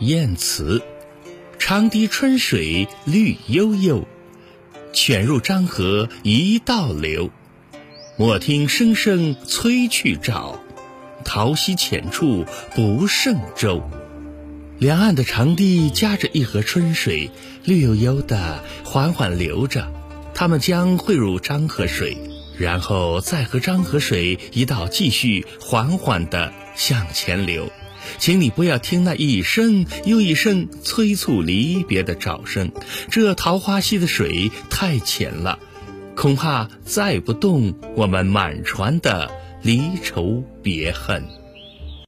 燕词：长堤春水绿悠悠，犬入漳河一道流。莫听声声催去棹，桃溪浅处不胜舟。两岸的长堤夹着一河春水，绿油油的缓缓流着，它们将汇入漳河水，然后再和漳河水一道继续缓缓地向前流。请你不要听那一声又一声催促离别的棹声，这桃花溪的水太浅了，恐怕载不动我们满船的离愁别恨。